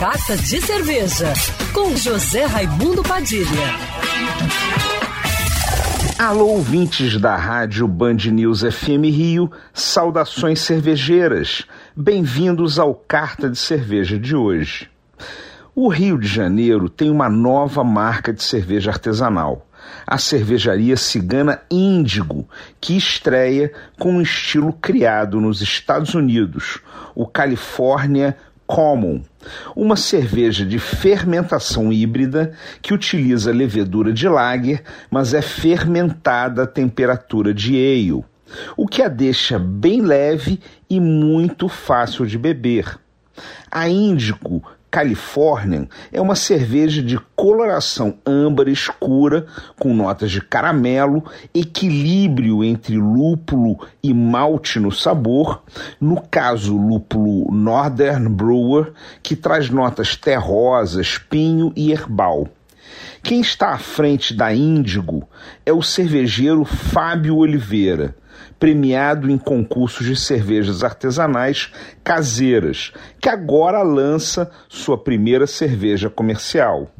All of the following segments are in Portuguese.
Carta de Cerveja, com José Raimundo Padilha. Alô, ouvintes da rádio Band News FM Rio, saudações cervejeiras. Bem-vindos ao Carta de Cerveja de hoje. O Rio de Janeiro tem uma nova marca de cerveja artesanal, a cervejaria cigana Índigo, que estreia com um estilo criado nos Estados Unidos, o California Common, uma cerveja de fermentação híbrida que utiliza levedura de lager, mas é fermentada a temperatura de ale, o que a deixa bem leve e muito fácil de beber. A Índico Californian é uma cerveja de coloração âmbar escura, com notas de caramelo, equilíbrio entre lúpulo e malte no sabor, no caso lúpulo Northern Brewer, que traz notas terrosas, pinho e herbal. Quem está à frente da Índigo é o cervejeiro Fábio Oliveira, premiado em concursos de cervejas artesanais caseiras, que agora lança sua primeira cerveja comercial.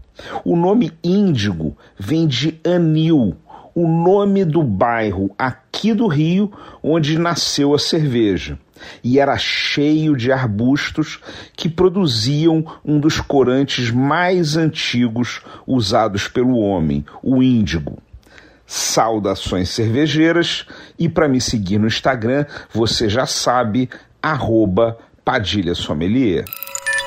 O nome Índigo vem de Anil, o nome do bairro aqui do Rio onde nasceu a cerveja. E era cheio de arbustos que produziam um dos corantes mais antigos usados pelo homem, o índigo. Saudações cervejeiras e para me seguir no Instagram, você já sabe, arroba Padilha Sommelier.